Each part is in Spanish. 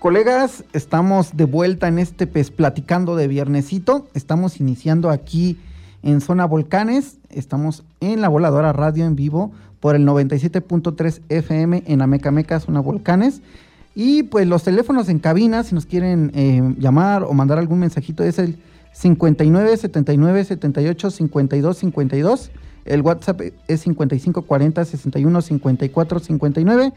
Colegas, estamos de vuelta en este PES platicando de viernesito. Estamos iniciando aquí en Zona Volcanes. Estamos en la voladora radio en vivo por el 97.3 FM en Amecameca, Zona Volcanes. Y pues los teléfonos en cabina, si nos quieren eh, llamar o mandar algún mensajito, es el 59 79 78 52 52. El WhatsApp es 55 40 61 54 59.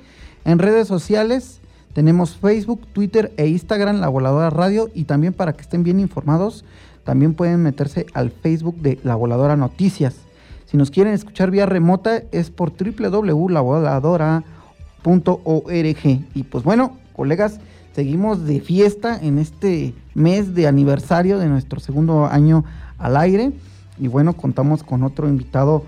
En redes sociales tenemos Facebook, Twitter e Instagram, La Voladora Radio. Y también para que estén bien informados, también pueden meterse al Facebook de La Voladora Noticias. Si nos quieren escuchar vía remota es por www.lavoladora.org. Y pues bueno, colegas, seguimos de fiesta en este mes de aniversario de nuestro segundo año al aire. Y bueno, contamos con otro invitado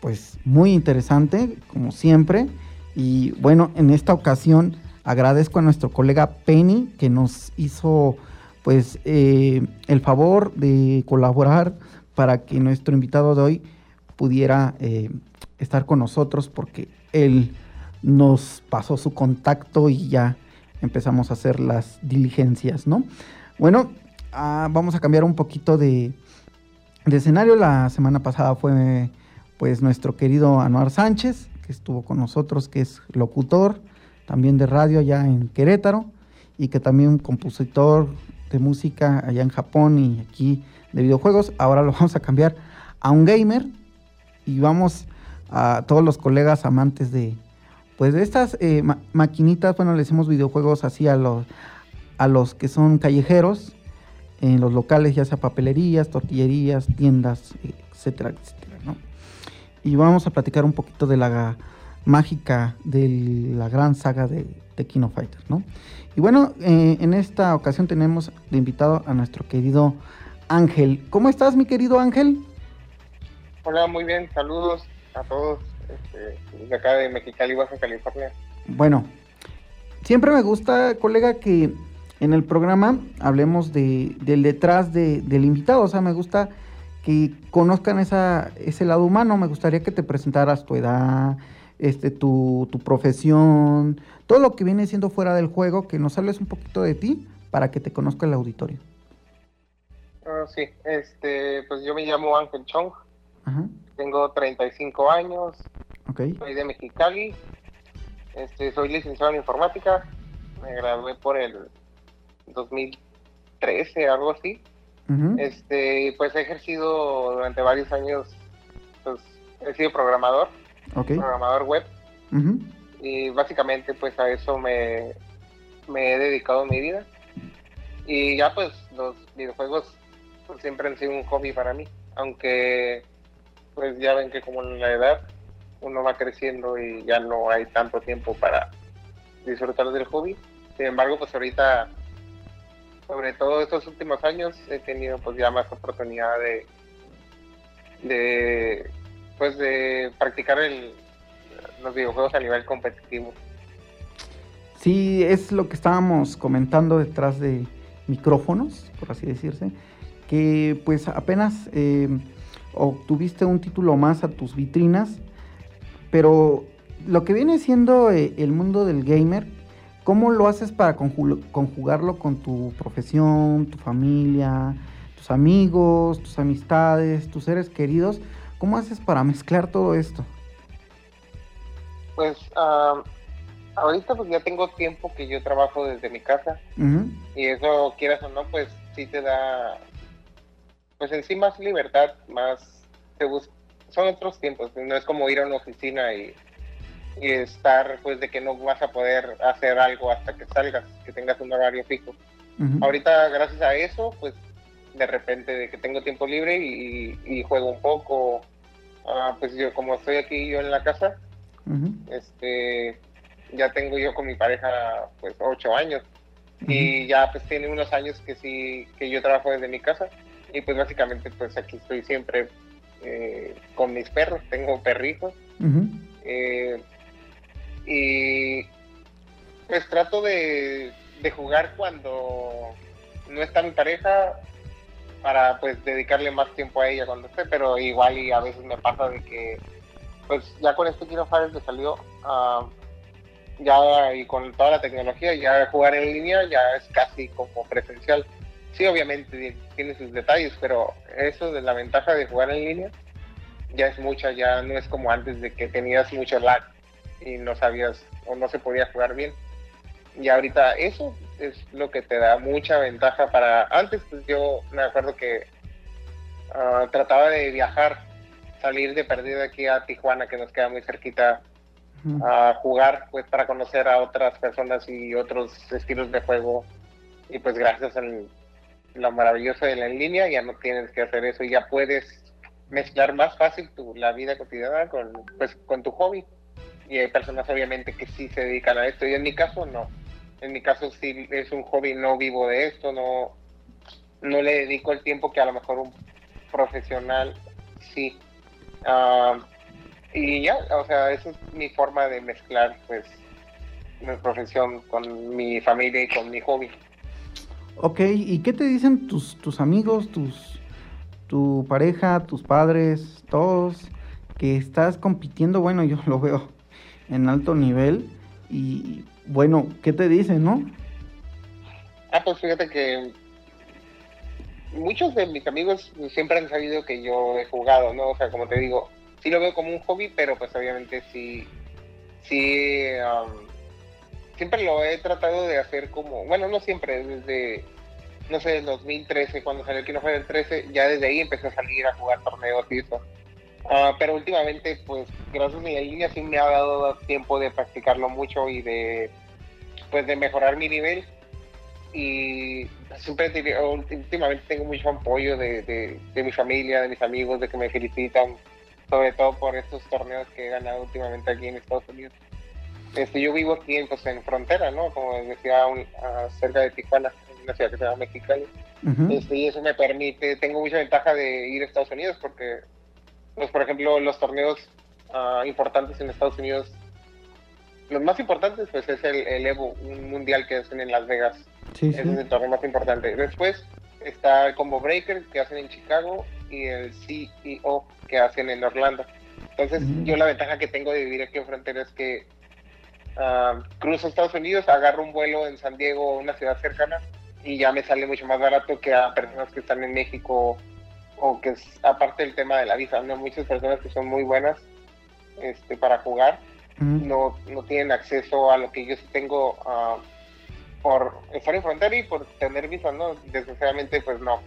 pues muy interesante, como siempre. Y bueno, en esta ocasión agradezco a nuestro colega Penny que nos hizo pues eh, el favor de colaborar para que nuestro invitado de hoy pudiera eh, estar con nosotros porque él nos pasó su contacto y ya empezamos a hacer las diligencias, ¿no? Bueno, ah, vamos a cambiar un poquito de, de, escenario. La semana pasada fue pues nuestro querido Anuar Sánchez, que estuvo con nosotros, que es locutor, también de radio allá en Querétaro y que también compositor de música allá en Japón y aquí de videojuegos. Ahora lo vamos a cambiar a un gamer y vamos a todos los colegas amantes de pues de estas eh, maquinitas, bueno, le decimos videojuegos así a los a los que son callejeros en los locales, ya sea papelerías, tortillerías, tiendas, etcétera, etcétera, ¿no? Y vamos a platicar un poquito de la mágica de la gran saga de, de Kino Fighters, ¿no? Y bueno, eh, en esta ocasión tenemos de invitado a nuestro querido Ángel. ¿Cómo estás, mi querido Ángel? Hola, muy bien, saludos a todos este, desde acá de Mexicali, Baja California. Bueno, siempre me gusta, colega, que en el programa hablemos de, del detrás de, del invitado, o sea, me gusta que conozcan esa, ese lado humano, me gustaría que te presentaras tu edad, este, tu, tu, profesión, todo lo que viene siendo fuera del juego, que nos hables un poquito de ti para que te conozca el auditorio. Uh, sí, este, pues yo me llamo Ángel Chong, Ajá. tengo 35 años, okay. soy de Mexicali, este, soy licenciado en informática, me gradué por el 2013, algo así. Uh -huh. Este, pues he ejercido durante varios años, pues he sido programador okay. programador web. Uh -huh. Y básicamente pues a eso me, me he dedicado mi vida. Y ya pues los videojuegos pues, siempre han sido un hobby para mí. Aunque pues ya ven que como en la edad uno va creciendo y ya no hay tanto tiempo para disfrutar del hobby. Sin embargo pues ahorita sobre todo estos últimos años he tenido pues ya más oportunidad de de pues de practicar el, los videojuegos a nivel competitivo. Sí, es lo que estábamos comentando detrás de micrófonos, por así decirse, que pues apenas eh, obtuviste un título más a tus vitrinas, pero lo que viene siendo eh, el mundo del gamer, ¿cómo lo haces para conjugarlo con tu profesión, tu familia, tus amigos, tus amistades, tus seres queridos. ¿Cómo haces para mezclar todo esto? Pues ah, ahorita pues ya tengo tiempo que yo trabajo desde mi casa y eso quieras o no pues sí te da pues en sí más libertad, más te son otros tiempos, no es como ir a una oficina y, y estar pues de que no vas a poder hacer algo hasta que salgas, que tengas un horario fijo. Ahorita gracias a eso pues de repente de que tengo tiempo libre y, juego un poco, ah, pues yo como estoy aquí yo en la casa, este ya tengo yo con mi pareja pues ocho años. Y ya pues tiene unos años que sí que yo trabajo desde mi casa. Y pues básicamente pues aquí estoy siempre eh, con mis perros. Tengo perritos. Eh, y pues trato de, de jugar cuando no está mi pareja para pues dedicarle más tiempo a ella cuando esté pero igual y a veces me pasa de que pues ya con este Kino Fire que salió uh, ya y con toda la tecnología, ya jugar en línea ya es casi como presencial. Sí, obviamente tiene sus detalles, pero eso de la ventaja de jugar en línea ya es mucha, ya no es como antes de que tenías mucho lag y no sabías o no se podía jugar bien. Y ahorita eso es lo que te da mucha ventaja para... Antes pues yo me acuerdo que ah, trataba de viajar, salir de perdida aquí a Tijuana, que nos queda muy cerquita a jugar pues para conocer a otras personas y otros estilos de juego. Y pues gracias a lo maravilloso de la en línea ya no tienes que hacer eso y ya puedes mezclar más fácil tu, la vida cotidiana con pues con tu hobby. Y hay personas obviamente que sí se dedican a esto y en mi caso no en mi caso sí es un hobby no vivo de esto no no le dedico el tiempo que a lo mejor un profesional sí y ya, o sea, esa es mi forma de mezclar, pues, mi profesión con mi familia y con mi hobby. Ok, ¿y qué te dicen tus, tus amigos, tus, tu pareja, tus padres, todos, que estás compitiendo? Bueno, yo lo veo en alto nivel y, bueno, ¿qué te dicen, no? Ah, pues fíjate que muchos de mis amigos siempre han sabido que yo he jugado, ¿no? O sea, como te digo, sí lo veo como un hobby, pero pues obviamente sí, sí, siempre lo he tratado de hacer como, bueno, no siempre, desde, no sé, 2013, cuando salió el Kino el 13, ya desde ahí empecé a salir a jugar torneos y eso. Ah, pero últimamente, pues, gracias a mi línea sí me ha dado tiempo de practicarlo mucho y de, pues, de mejorar mi nivel. Y siempre, últimamente tengo mucho apoyo de, de, de mi familia, de mis amigos, de que me felicitan sobre todo por estos torneos que he ganado últimamente aquí en Estados Unidos. Este, yo vivo aquí en, pues, en frontera, ¿no? Como decía, cerca de Tijuana, en una ciudad que se llama Mexicali. este, y eso me permite, tengo mucha ventaja de ir a Estados Unidos porque, pues, por ejemplo, los torneos uh, importantes en Estados Unidos, los más importantes, pues, es el, el, Evo, un mundial que hacen en Las Vegas. Sí, Ese es el torneo más importante. Después está el Combo Breaker que hacen en Chicago y el CEO que hacen en Orlando. Entonces, yo la ventaja que tengo de vivir aquí en frontera es que uh, cruzo Estados Unidos, agarro un vuelo en San Diego, una ciudad cercana, y ya me sale mucho más barato que a personas que están en México o que es aparte del tema de la visa, ¿no? Muchas personas que son muy buenas este, para jugar no, no tienen acceso a lo que yo sí tengo uh, por estar en frontera y por tener visa, ¿no? Desgraciadamente, pues no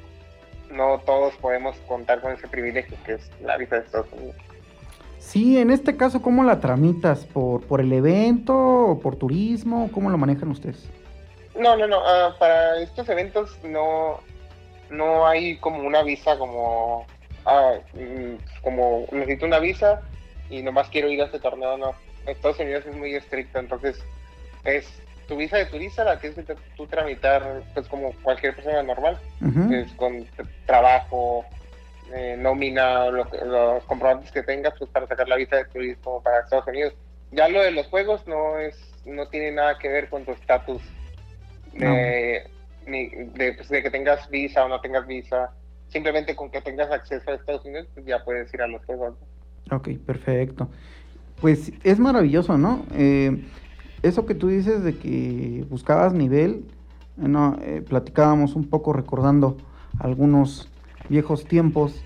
no todos podemos contar con ese privilegio que es la visa de Estados Unidos. Sí, en este caso, ¿cómo la tramitas? ¿Por, por el evento o por turismo? ¿Cómo lo manejan ustedes? No, no, no. Ah, para estos eventos no, no hay como una visa como, ah, mm, como necesito una visa y nomás quiero ir a este torneo. No, Estados Unidos es muy estricto, entonces es tu visa de turista la tienes que tú tramitar pues como cualquier persona normal, pues, con trabajo, eh, nómina, lo, los comprobantes que tengas pues para sacar la visa de turismo para Estados Unidos. Ya lo de los juegos no es no tiene nada que ver con tu estatus de, de, pues, de, que tengas visa o no tengas visa. Simplemente con que tengas acceso a Estados Unidos pues ya puedes ir a los juegos. Ok, perfecto. Pues es maravilloso, ¿no? Eh, eso que tú dices de que buscabas nivel, no, eh, platicábamos un poco recordando algunos viejos tiempos.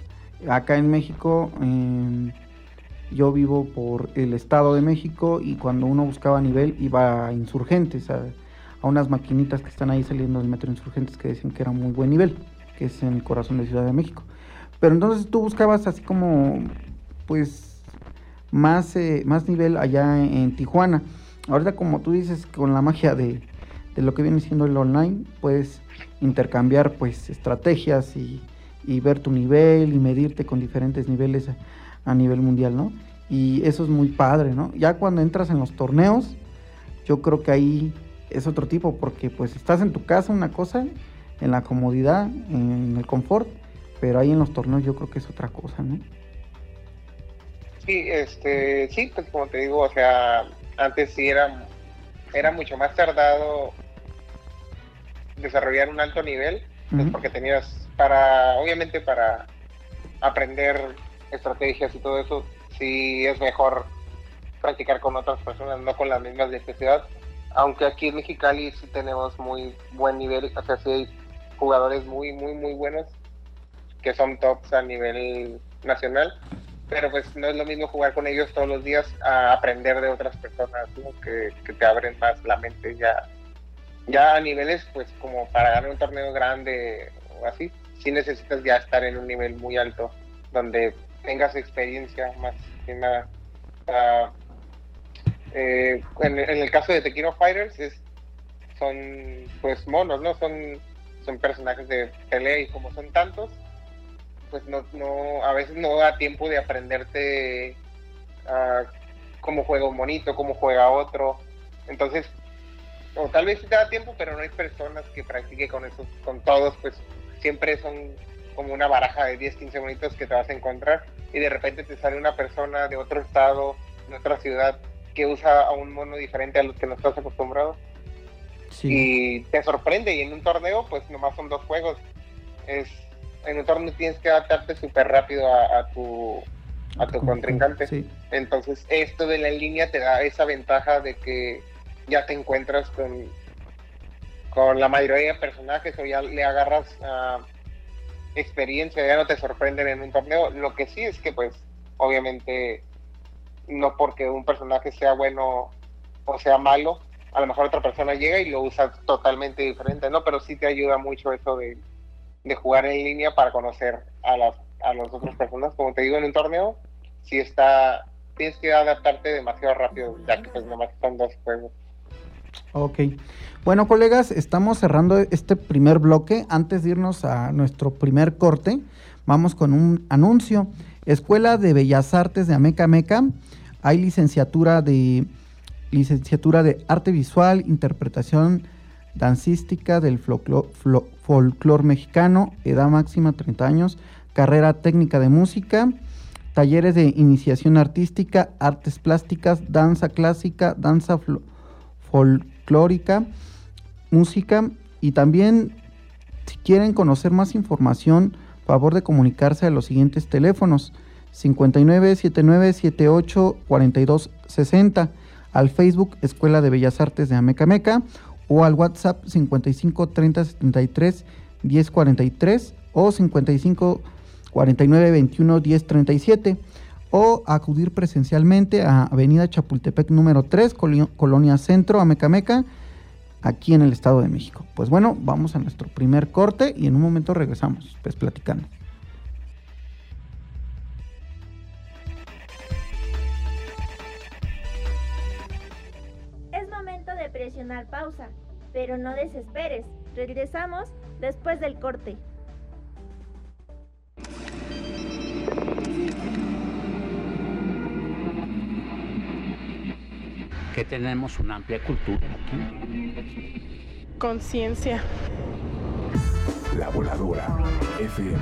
Acá en México, yo vivo por el Estado de México y cuando uno buscaba nivel iba a Insurgentes, a, a unas maquinitas que están ahí saliendo del metro Insurgentes que decían que era muy buen nivel, que es en el corazón de Ciudad de México. Pero entonces tú buscabas así como, pues, más, eh, más nivel allá en, Tijuana. Ahorita como tú dices, con la magia de, lo que viene siendo el online, puedes intercambiar pues estrategias y, ver tu nivel y medirte con diferentes niveles a, nivel mundial, ¿no? Y eso es muy padre, ¿no? Ya cuando entras en los torneos, yo creo que ahí es otro tipo, porque pues estás en tu casa una cosa, en la comodidad, en el confort, pero ahí en los torneos yo creo que es otra cosa, ¿no? Sí, este, sí, pues como te digo, o sea, antes sí era, era mucho más tardado desarrollar un alto nivel, pues porque tenías para, obviamente para aprender estrategias y todo eso, sí es mejor practicar con otras personas, no con las mismas necesidades, aunque aquí en Mexicali sí tenemos muy buen nivel, o sea, sí hay jugadores muy, muy, muy buenos que son tops a nivel nacional, pero pues no es lo mismo jugar con ellos todos los días a aprender de otras personas que, te abren más la mente ya ya a niveles pues como para ganar un torneo grande o así sí necesitas ya estar en un nivel muy alto donde tengas experiencia más que nada eh, en, el caso de Tequino Fighters es son pues monos no son son personajes de pelea y como son tantos pues no, no, a veces no da tiempo de aprenderte uh, cómo juega un monito, cómo juega otro. Entonces, o tal vez te da tiempo, pero no hay personas que practique con esos, con todos, pues siempre son como una baraja de 10, 15 monitos que te vas a encontrar y de repente te sale una persona de otro estado, de otra ciudad, que usa a un mono diferente a los que no estás acostumbrado. Y te sorprende y en un torneo pues nomás son dos juegos. Es en un torneo tienes que adaptarte súper rápido a, tu a tu contrincante. Entonces, esto de la línea te da esa ventaja de que ya te encuentras con, con la mayoría de personajes o ya le agarras uh, experiencia, ya no te sorprenden en un torneo. Lo que sí es que, pues, obviamente, no porque un personaje sea bueno o sea malo, a lo mejor otra persona llega y lo usa totalmente diferente, ¿no? Pero sí te ayuda mucho eso de de jugar en línea para conocer a las, a las otras personas. Como te digo, en un torneo, si está, tienes que adaptarte demasiado rápido, ya que pues nomás son dos juegos. Ok. Bueno, colegas, estamos cerrando este primer bloque. Antes de irnos a nuestro primer corte, vamos con un anuncio. Escuela de Bellas Artes de Ameca Meca. Hay licenciatura de licenciatura de arte visual, interpretación dancística del folclore mexicano, edad máxima 30 años, carrera técnica de música, talleres de iniciación artística, artes plásticas, danza clásica, danza folclórica, música. Y también si quieren conocer más información, favor de comunicarse a los siguientes teléfonos 59 79 78 42 60 al Facebook Escuela de Bellas Artes de Amecameca o al WhatsApp 55 30 73 10 43 o 55 49 21 10 37 o acudir presencialmente a Avenida Chapultepec número 3, Colonia Centro, Amecameca, aquí en el Estado de México. Pues bueno, vamos a nuestro primer corte y en un momento regresamos, pues platicando. Pausa, pero no desesperes. Regresamos después del corte. Que tenemos una amplia cultura aquí. Conciencia. La voladora. FM.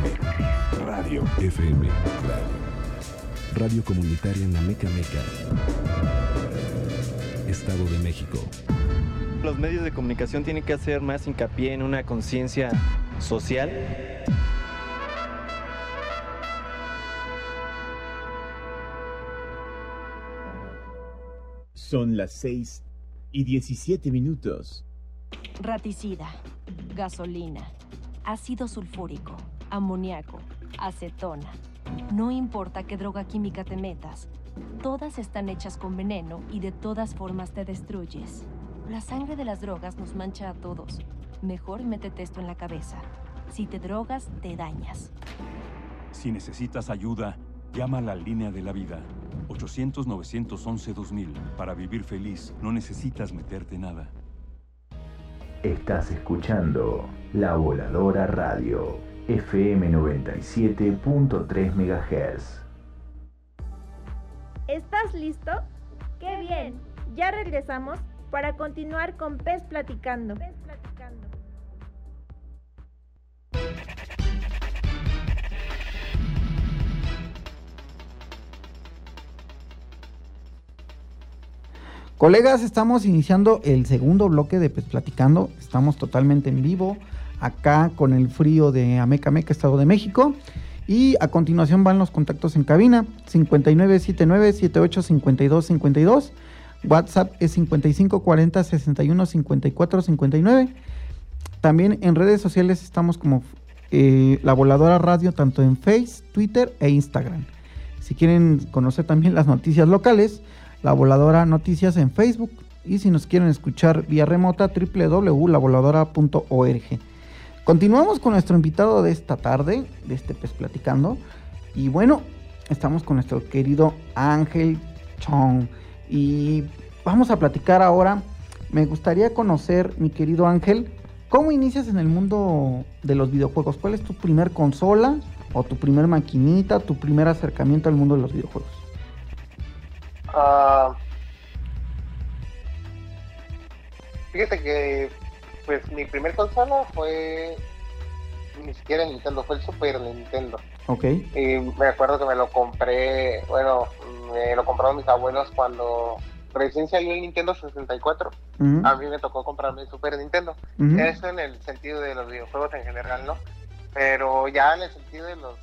Radio. FM. Radio. Radio comunitaria en la Meca Meca. Estado de México los medios de comunicación tienen que hacer más hincapié en una conciencia social. Son las 6 y 17 minutos. Raticida, gasolina, ácido sulfúrico, amoníaco, acetona. No importa qué droga química te metas, todas están hechas con veneno y de todas formas te destruyes. La sangre de las drogas nos mancha a todos. Mejor métete esto en la cabeza. Si te drogas, te dañas. Si necesitas ayuda, llama a la línea de la vida. 800-911-2000. Para vivir feliz, no necesitas meterte nada. Estás escuchando La Voladora Radio, FM 97.3 MHz. ¿Estás listo? ¡Qué bien! Ya regresamos para continuar con Pez Platicando. Colegas, estamos iniciando el segundo bloque de Pez Platicando. Estamos totalmente en vivo acá con el frío de Amecameca, Estado de México. Y a continuación van los contactos en cabina 5979-785252. WhatsApp es 5540 61 54 59. También en redes sociales estamos como eh, La Voladora Radio, tanto en Face, Twitter e Instagram. Si quieren conocer también las noticias locales, La Voladora Noticias en Facebook. Y si nos quieren escuchar vía remota, www.lavoladora.org. Continuamos con nuestro invitado de esta tarde, de este Pez Platicando. Y bueno, estamos con nuestro querido Ángel Chong. Y vamos a platicar ahora. Me gustaría conocer, mi querido Ángel, ¿cómo inicias en el mundo de los videojuegos? ¿Cuál es tu primer consola o tu primer maquinita, tu primer acercamiento al mundo de los videojuegos? Ah, fíjate que pues mi primer consola fue ni siquiera Nintendo, fue el Super Nintendo. Ok. Y me acuerdo que me lo compré, bueno, me lo compraron mis abuelos cuando recién salió el Nintendo 64. Ujú. A mí me tocó comprarme el Super Nintendo. Eso en el sentido de los videojuegos en general, ¿no? Pero ya en el sentido de los,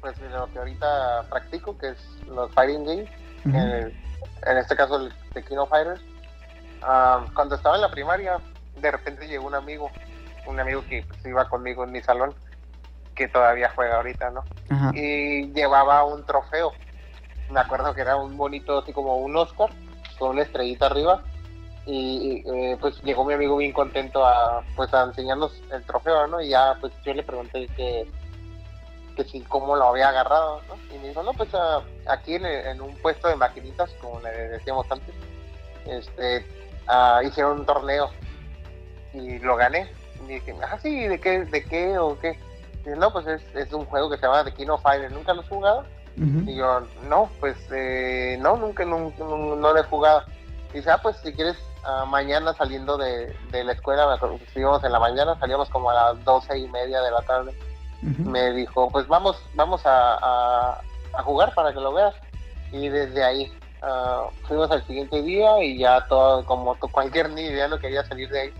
pues de lo que ahorita practico, que es los fighting games, en, el- en este caso el de King of Fighters. Ah, cuando estaba en la primaria, de repente llegó un amigo, un amigo que pues, iba conmigo en mi salón, que todavía juega ahorita, ¿no? Y llevaba un trofeo. Me acuerdo que era un bonito, así como un Oscar, con una estrellita arriba. Y eh, pues llegó mi amigo bien contento a pues a enseñarnos el trofeo, ¿no? Y ya pues yo le pregunté que, que si cómo lo había agarrado, ¿no? Y me dijo, no, pues ah, aquí en, un puesto de maquinitas, como le decíamos antes, este, ah, hicieron un torneo y lo gané. Y dije, ah, sí, ¿de qué, de qué o qué? Y no, pues es, es un juego que se llama The King of Fighters, ¿nunca lo has jugado? Y yo, no, pues eh, no, nunca, nunca, no, no lo he jugado. Y dice, ah, pues si quieres, ah, mañana saliendo de, de la escuela, me acuerdo que estuvimos en la mañana, salíamos como a las doce y media de la tarde. Me dijo, pues vamos, vamos a, a- a jugar para que lo veas. Y desde ahí ah, fuimos al siguiente día y ya todo, como cualquier niño ya no quería salir de ahí.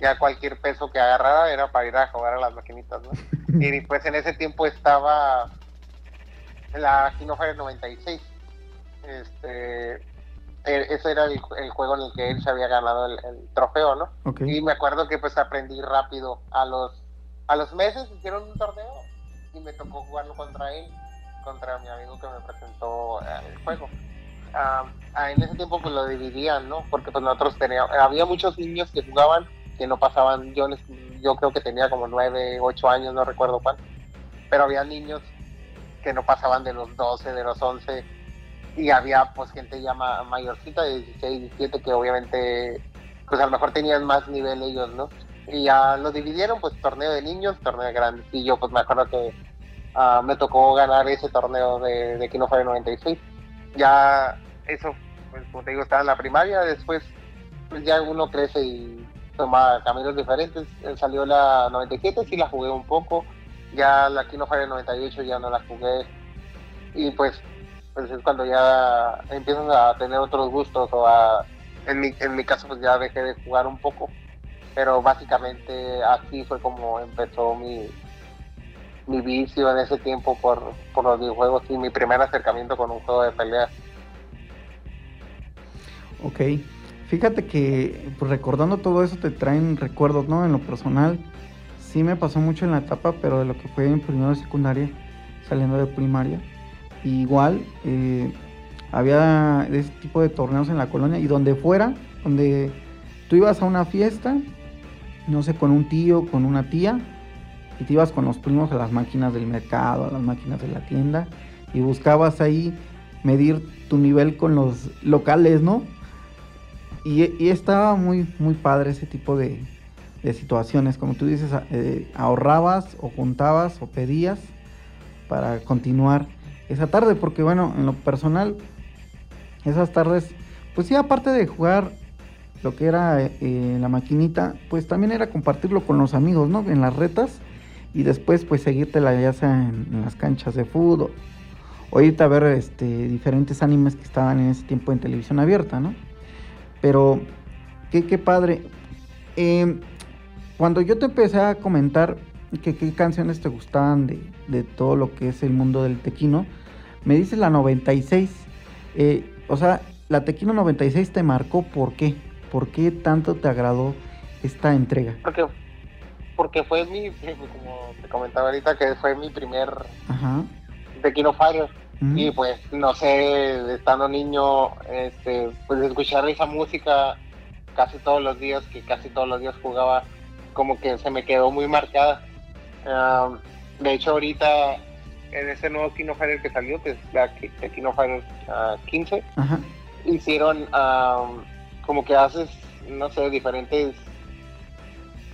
Ya cualquier peso que agarrara era para ir a jugar a las maquinitas, ¿no? y pues en ese tiempo estaba la Kino Fire 96. Este, e- ese era el, el juego en el que él se había ganado el, el trofeo, ¿no? Y me acuerdo que pues aprendí rápido. A los, a los meses hicieron un torneo y me tocó jugarlo contra él, contra mi amigo que me presentó eh, el juego. Ah, en ese tiempo pues lo dividían, ¿no? Porque pues nosotros teníamos, había muchos niños que jugaban que no pasaban, yo, les- yo creo que tenía como 9, 8 años, no recuerdo cuánto, pero había niños que no pasaban de los 12, de los 11, y había pues gente ya ma- mayorcita de 16, 17 que obviamente pues a lo mejor tenían más nivel ellos, ¿no? Y ya lo dividieron pues torneo de niños, torneo de grandes, y yo pues me acuerdo que ah, me tocó ganar ese torneo de, de Kino Fire 96. Ya eso, pues como te digo, estaba en la primaria, después pues ya uno crece y toma caminos diferentes. Salió la 97, sí la jugué un poco. Ya la Kino Fire 98 ya no la jugué. Y pues, pues es cuando ya empiezas a tener otros gustos o a... En mi, en mi caso pues ya dejé de jugar un poco. Pero básicamente así fue como empezó mi, mi vicio en ese tiempo por, por los videojuegos y mi primer acercamiento con un juego de pelea. Ok. Fíjate que pues, recordando todo eso te traen recuerdos, ¿no? En lo personal, sí me pasó mucho en la etapa, pero de lo que fue en primero de secundaria, saliendo de primaria. Igual, eh, había ese tipo de torneos en la colonia y donde fuera, donde tú ibas a una fiesta, no sé, con un tío, con una tía, y te ibas con los primos a las máquinas del mercado, a las máquinas de la tienda, y buscabas ahí medir tu nivel con los locales, ¿no? Y, estaba muy, muy padre ese tipo de, situaciones. Como tú dices, eh, ahorrabas o juntabas o pedías para continuar esa tarde. Porque bueno, en lo personal, esas tardes, pues sí, aparte de jugar lo que era eh, la maquinita, pues también era compartirlo con los amigos, ¿no? En las retas. Y después pues seguirte ya sea en, en las canchas de fútbol o irte a ver este, diferentes animes que estaban en ese tiempo en televisión abierta, ¿no? Pero, qué, qué padre. Em, cuando yo te empecé a comentar que qué canciones te gustaban de, todo lo que es el mundo del tequino, me dices la 96. Eh, o sea, la Tequino 96 te marcó, ¿por qué? ¿Por qué tanto te agradó esta entrega? Porque, porque fue mi, como te comentaba ahorita, que fue mi primer Ajá. Tequino Fire. Y pues, no sé, estando niño, este, pues escuchar esa música casi todos los días, que casi todos los días jugaba, como que se me quedó muy marcada. de hecho, ahorita en ese nuevo Kino Fighter que salió, que es la, Kino Fighter 15, hicieron como que haces, no sé, diferentes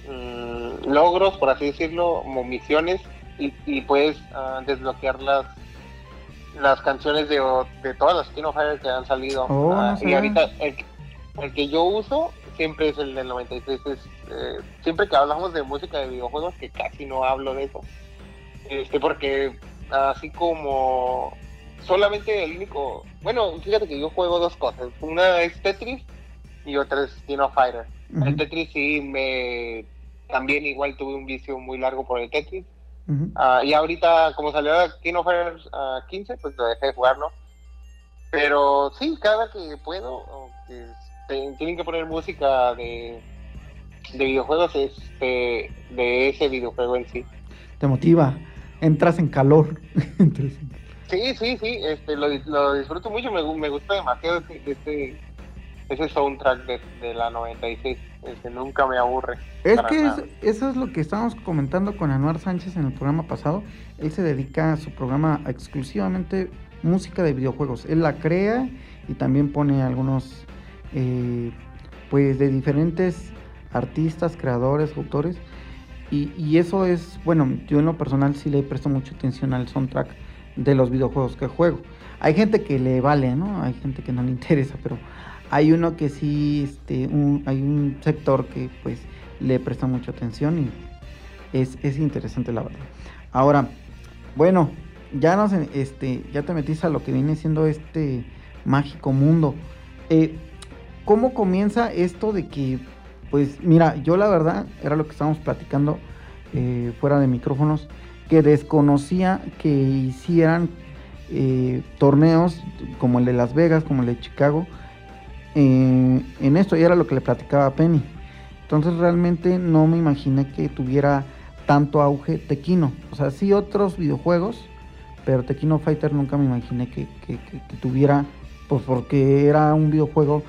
mm, logros, por así decirlo, como misiones, y, y puedes uh, desbloquear las las canciones de, de todas las Kino Fighters que han salido. Oh, ah, y ahorita el, que yo uso siempre es el del 96. Es, eh, siempre que hablamos de música de videojuegos, que casi no hablo de eso. Este, porque así como solamente el único. Bueno, fíjate que yo juego dos cosas. Una es Tetris y otra es Kino Fighter. El Tetris sí me. También igual tuve un vicio muy largo por el Tetris Ah, y ahorita, como salió King of Fighters 15, pues lo dejé de jugar, ¿no? Pero sí, cada que puedo, tienen que poner música de, de videojuegos este, de ese videojuego en sí. Te motiva, entras en calor. sí, sí, sí, este, lo, lo disfruto mucho, me, me gusta demasiado este, este ese soundtrack de, de la 96 que nunca me aburre. Es que eso es lo que estábamos comentando con Anuar Sánchez en el programa pasado. Él se dedica a su programa a exclusivamente música de videojuegos. Él la crea y también pone algunos, eh, pues de diferentes artistas, creadores, autores. Y, eso es, bueno, yo en lo personal sí le presto mucha atención al soundtrack de los videojuegos que juego. Hay gente que le vale, ¿no? Hay gente que no le interesa, pero hay uno que sí, este, hay un sector que pues le presta mucha atención y es, interesante la verdad. Ahora, bueno, ya nos, este, ya te metiste a lo que viene siendo este mágico mundo. Eh, ¿Cómo comienza esto de que, pues, mira, yo la verdad, era lo que estábamos platicando eh, fuera de micrófonos, que desconocía que hicieran eh, torneos como el de Las Vegas, como el de Chicago, eh, en esto y era lo que le platicaba a Penny. Entonces realmente no me imaginé que tuviera tanto auge Tequino. O sea, sí otros videojuegos, pero Tequino Fighter nunca me imaginé que, tuviera, pues porque era un videojuego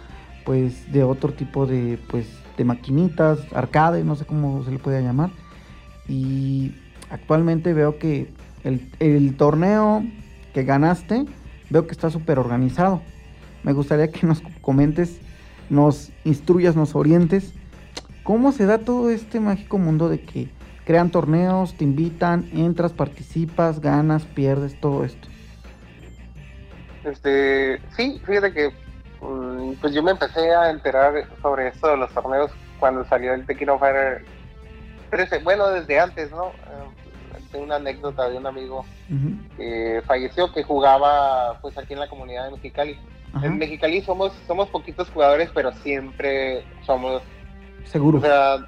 pues de otro tipo de, pues, de maquinitas, arcade, no sé cómo se le puede llamar. Y actualmente veo que el, el torneo que ganaste, veo que está súper organizado me gustaría que nos comentes, nos instruyas, nos orientes. ¿Cómo se da todo este mágico mundo de que crean torneos, te invitan, entras, participas, ganas, pierdes, todo esto? Este, sí, fíjate que pues yo me empecé a enterar sobre esto de los torneos cuando salió el Tequino Fire 13, bueno, desde antes, ¿no? Eh, tengo una anécdota de un amigo que falleció que jugaba pues aquí en la comunidad de Mexicali. En Mexicali somos, somos poquitos jugadores, pero siempre somos... Seguros. O sea,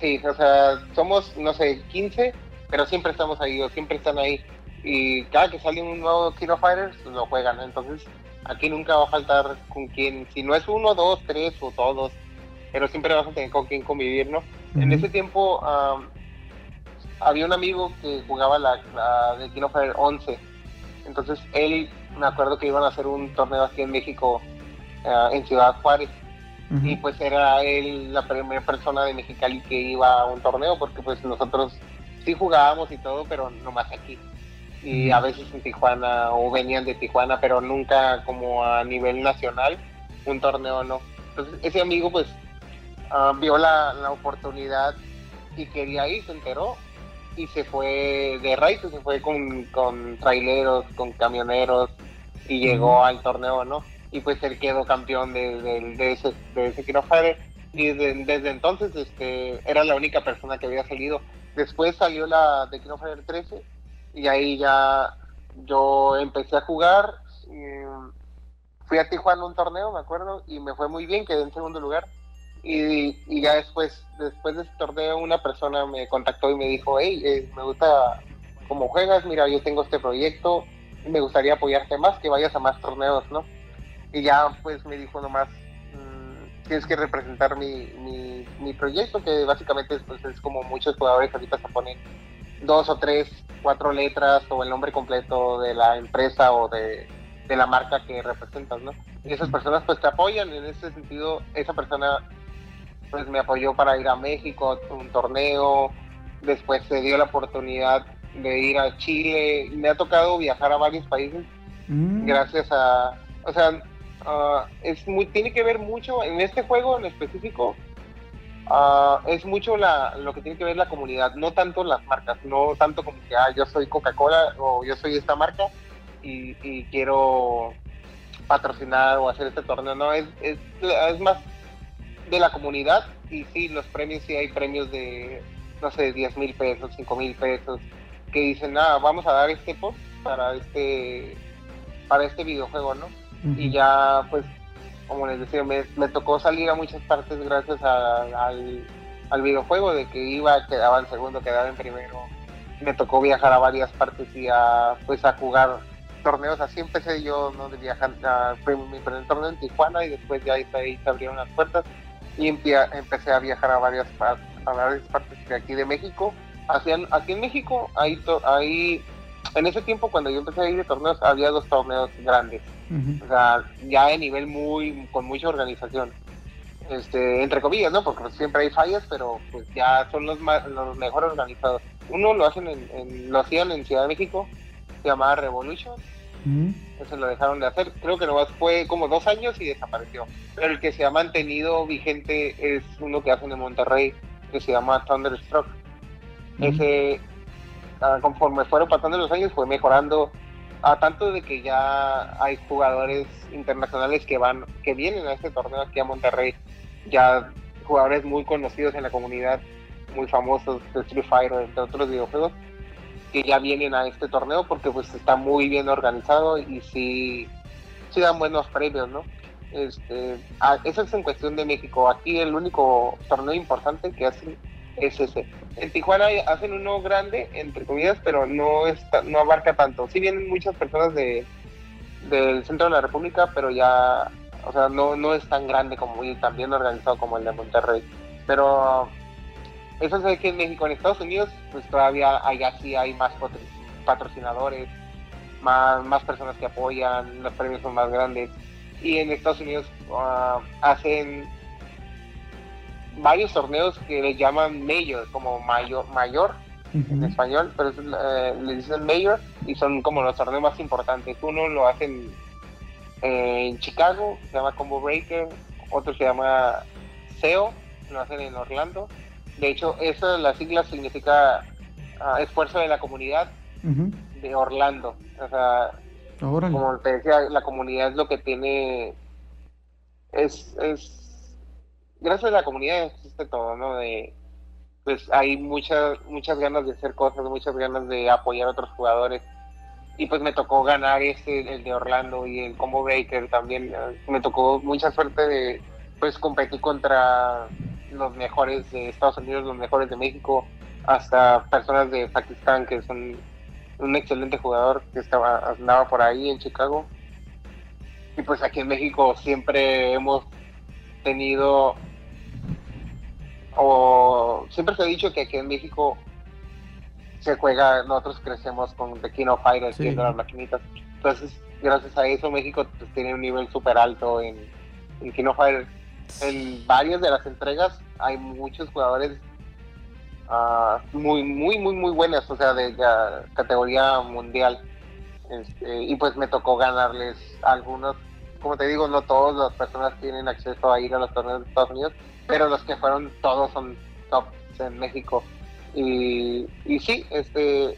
sí, o sea, somos, no sé, 15, pero siempre estamos ahí, o siempre están ahí. Y cada que sale un nuevo Kino Fighters, lo juegan. Entonces, aquí nunca va a faltar con quien, si no es uno, dos, tres o todos, pero siempre vas a tener con quien convivir, ¿no? En ese tiempo, había un amigo que jugaba la, la de King of Fighters 11. Entonces él, me acuerdo que iban a hacer un torneo aquí en México, eh, en Ciudad Juárez. Y pues era él la primera persona de Mexicali que iba a un torneo, porque pues nosotros sí jugábamos y todo, pero nomás aquí. Y a veces en Tijuana, o venían de Tijuana, pero nunca como a nivel nacional, un torneo no. Entonces ese amigo pues ah, vio la, la oportunidad y quería ir, se enteró y se fue de raíz, se fue con, con traileros, con camioneros y llegó al torneo, ¿no? Y pues él quedó campeón de, de, de ese, de ese Fighters, y desde, desde entonces este, era la única persona que había salido. Después salió la de Fighters 13 y ahí ya yo empecé a jugar. fui a Tijuana un torneo, me acuerdo, y me fue muy bien, quedé en segundo lugar. Y, ya después, después de ese torneo, una persona me contactó y me dijo, hey, eh, me gusta cómo juegas, mira, yo tengo este proyecto, me gustaría apoyarte más, que vayas a más torneos, ¿no? Y ya pues me dijo nomás, mm, tienes que representar mi, mi, mi proyecto, que básicamente es, pues, es como muchos jugadores ahorita se ponen dos o tres, cuatro letras o el nombre completo de la empresa o de, de la marca que representas, ¿no? Y esas personas pues te apoyan, en ese sentido, esa persona pues me apoyó para ir a México a un torneo, después se dio la oportunidad de ir a Chile, me ha tocado viajar a varios países Mm. gracias a, o sea, ah, es muy, tiene que ver mucho en este juego en específico, ah, es mucho la, lo que tiene que ver la comunidad, no tanto las marcas, no tanto como que ah, yo soy Coca-Cola o yo soy esta marca y, y quiero patrocinar o hacer este torneo, no, es, es, es más de la comunidad y sí, los premios, sí hay premios de, no sé, 10 mil pesos, 5 mil pesos, que dicen, ah, vamos a dar este post para este, para este videojuego, ¿no? Y ya, pues, como les decía, me, tocó salir a muchas partes gracias al, al videojuego, de que iba, quedaba en segundo, quedaba en primero. Me tocó viajar a varias partes y a, pues, a jugar torneos. Así empecé yo, ¿no? De viajar, a, mi primer torneo en Tijuana y después ya ahí, ahí se abrieron las puertas y empecé a viajar a varias, a varias partes de aquí de México. Hacían, aquí en México, ahí, ahí, en ese tiempo cuando yo empecé a ir de torneos, había dos torneos grandes o sea, ya de nivel muy, con mucha organización. Este, entre comillas, ¿no? Porque siempre hay fallas, pero pues ya son los, más, los mejor organizados. Uno lo hacen en, en- lo hacían en Ciudad de México, se llamaba Revolution, ese lo dejaron de hacer, creo que nomás fue como dos años y desapareció. Pero el que se ha mantenido vigente es uno que hacen en Monterrey, que se llama Thunderstruck. Ese, ah, conforme fueron pasando los años, fue mejorando a tanto de que ya hay jugadores internacionales que van, que vienen a este torneo aquí a Monterrey, ya jugadores muy conocidos en la comunidad, muy famosos de Street Fighter, entre otros videojuegos, que ya vienen a este torneo porque pues está muy bien organizado y sí, sí dan buenos premios, ¿no? Este, ah, eso es en cuestión de México. Aquí el único torneo importante que hacen es ese. En Tijuana hay- hacen uno grande, entre comillas, pero no está, no abarca tanto. Sí vienen muchas personas de del centro de la República, pero ya, o sea, no, no es tan grande como y tan bien organizado como el de Monterrey. Pero eso es aquí en México. En Estados Unidos, pues todavía allá sí hay más patro- patrocinadores, más, más personas que apoyan, los premios son más grandes. Y en Estados Unidos ah, hacen varios torneos que le llaman mayor, como mayor, mayor en español, pero es, eh, le dicen mayor y son como los torneos más importantes. Uno lo hacen eh, en Chicago, se llama Combo Breaker, otro se llama SEO, lo hacen en Orlando. De hecho, eso, las siglas significa ah, esfuerzo de la comunidad de Orlando. O sea, Órale. como te decía, la comunidad es lo que tiene, es, es, gracias a la comunidad existe todo, ¿no? De, pues hay muchas, muchas ganas de hacer cosas, muchas ganas de apoyar a otros jugadores. Y pues me tocó ganar este, el de Orlando y el Combo Breaker también. Me tocó mucha suerte de, pues, competir contra los mejores de Estados Unidos, los mejores de México, hasta personas de Pakistán que son un excelente jugador que estaba andaba por ahí en Chicago. Y pues aquí en México siempre hemos tenido o siempre se ha dicho que aquí en México se juega, nosotros crecemos con The King of Fighters, Sí. viendo las maquinitas. Entonces, gracias a eso, México pues, tiene un nivel súper alto en, en King of Fighters. En varias de las entregas hay muchos jugadores ah, muy, muy, muy, muy buenas, o sea, de categoría mundial. Este, y pues me tocó ganarles algunos. Como te digo, no todas las personas tienen acceso a ir a los torneos de Estados Unidos, pero los que fueron todos son tops en México. Y, y sí, este,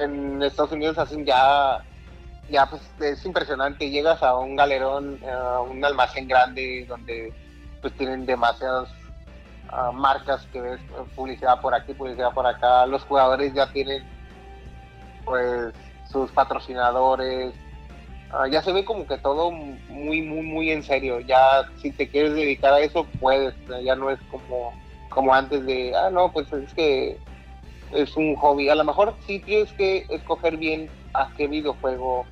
en Estados Unidos hacen ya, ya pues es impresionante. Llegas a un galerón, a un almacén grande donde pues tienen demasiadas ah, marcas que ves publicidad por aquí, publicidad por acá. Los jugadores ya tienen pues sus patrocinadores. Ah, ya se ve como que todo muy, muy, muy en serio. Ya si te quieres dedicar a eso, puedes. Ya no es como, como antes de, ah, no, pues es que es un hobby. A lo mejor sí tienes que escoger bien a qué videojuego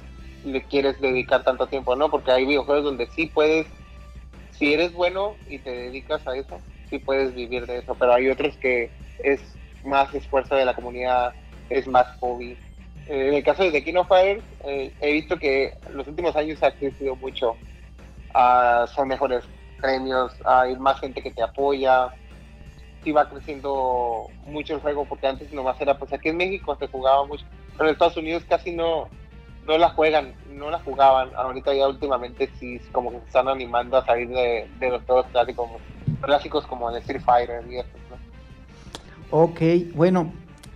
le quieres dedicar tanto tiempo, ¿no? Porque hay videojuegos donde sí puedes, si eres bueno y te dedicas a eso, sí puedes vivir de eso, pero hay otros que es más esfuerzo de la comunidad, es más hobby. Eh, en el caso de The King of Fighters, eh, he visto que los últimos años ha crecido mucho. Ah, son mejores premios, hay más gente que te apoya. Sí va creciendo mucho el juego, porque antes nomás era, pues aquí en México se jugaba mucho, pero en Estados Unidos casi no, no la juegan, no la jugaban. Ahorita ya últimamente sí como que se están animando a salir de, de los juegos clásicos, clásicos como el Street Fighter y eso, ¿no? Ok, bueno,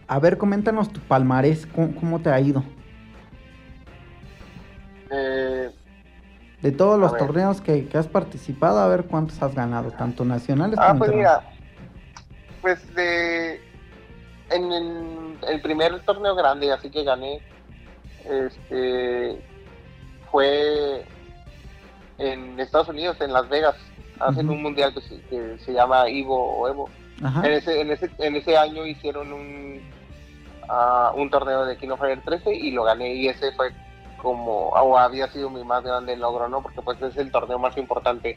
a ver, coméntanos tu palmarés, ¿cómo, cómo te ha ido? Eh, De todos los ver. torneos que, que has participado, a ver cuántos has ganado, tanto nacionales Ah, como pues internacionales. mira, pues de en el, el primer torneo grande, así que gané, este fue en Estados Unidos, en Las Vegas, hacen un mundial que se, que se llama Ivo o Evo. Ajá. En ese, en ese, en ese año hicieron un ah, un torneo de King of Fighters 13 y lo gané y ese fue como o había sido mi más grande logro, ¿no? Porque pues es el torneo más importante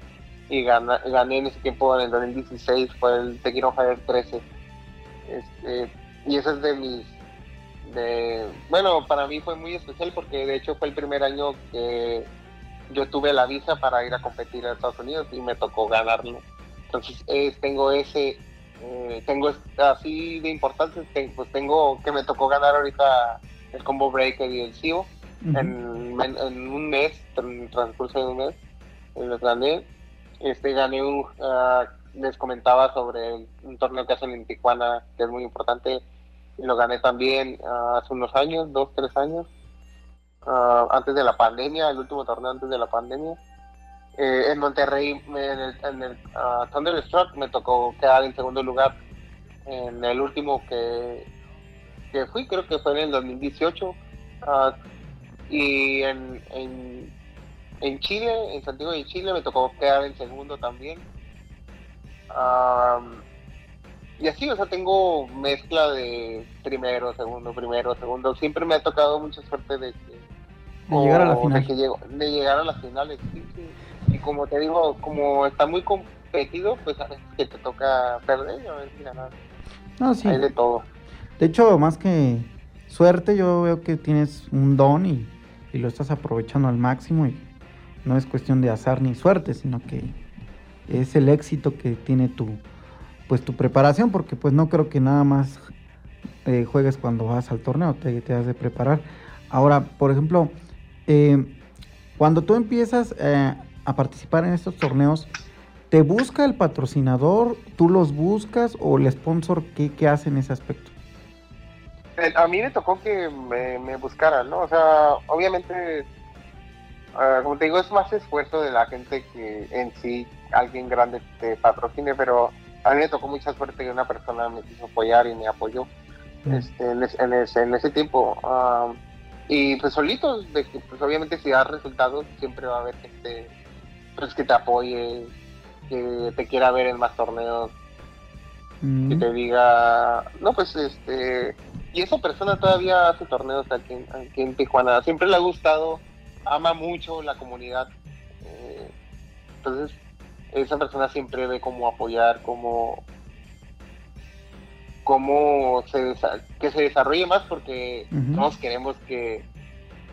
y gana- gané en ese tiempo en el 2016 fue el Tekken Fire 13 este, y ese es de mis de bueno para mí fue muy especial porque de hecho fue el primer año que yo tuve la visa para ir a competir a Estados Unidos y me tocó ganarlo entonces eh, tengo ese eh, tengo así de importante pues tengo que me tocó ganar ahorita el combo breaker y el CIO en, en- en un mes, en el transcurso de un mes, eh, los gané. Este, gané un, ah, les comentaba sobre un torneo que hacen en Tijuana, que es muy importante, y lo gané también ah, hace unos años, dos, tres años, ah, antes de la pandemia, el último torneo antes de la pandemia. Eh, en Monterrey, en el, en el ah, Thunderstruck, me tocó quedar en segundo lugar en el último que, que fui, creo que fue en el 2018. ah, y en, en, en Chile, en Santiago de Chile, me tocó quedar en segundo también. Am, y así, o sea, tengo mezcla de primero, segundo, primero, segundo. Siempre me ha tocado mucha suerte de que, De llegar a la o final. De, que llego- de llegar a las finales, sí, sí. Como te digo, como está muy competido, pues a veces que te toca perder y a veces ganar. No, sí. Hay de todo. De hecho, más que suerte, yo veo que tienes un don y, y lo estás aprovechando al máximo y no es cuestión de azar ni suerte, sino que es el éxito que tiene tu pues tu preparación, porque pues no creo que nada más eh, juegues cuando vas al torneo, te, te has de preparar. Ahora, por ejemplo, eh, cuando tú empiezas eh, a participar en estos torneos, ¿te busca el patrocinador? ¿Tú los buscas o el sponsor qué, qué hace en ese aspecto? A mí me tocó que me, me buscaran, ¿no? O sea, obviamente, ah, como te digo, es más esfuerzo de la gente que en sí alguien grande te patrocine, pero a mí me tocó mucha suerte que una persona me quiso apoyar y me apoyó este, en, ese, en, ese, en ese tiempo. ah, y pues solitos, de que pues obviamente si das resultados, siempre va a haber gente pues, que te apoye, que te quiera ver en más torneos, que Mm, te diga, no, pues este, y esa persona todavía hace torneos aquí, en- aquí en Tijuana, siempre le ha gustado, ama mucho la comunidad, eh, entonces esa persona siempre ve cómo apoyar, cómo, cómo se que se desarrolle más porque todos queremos que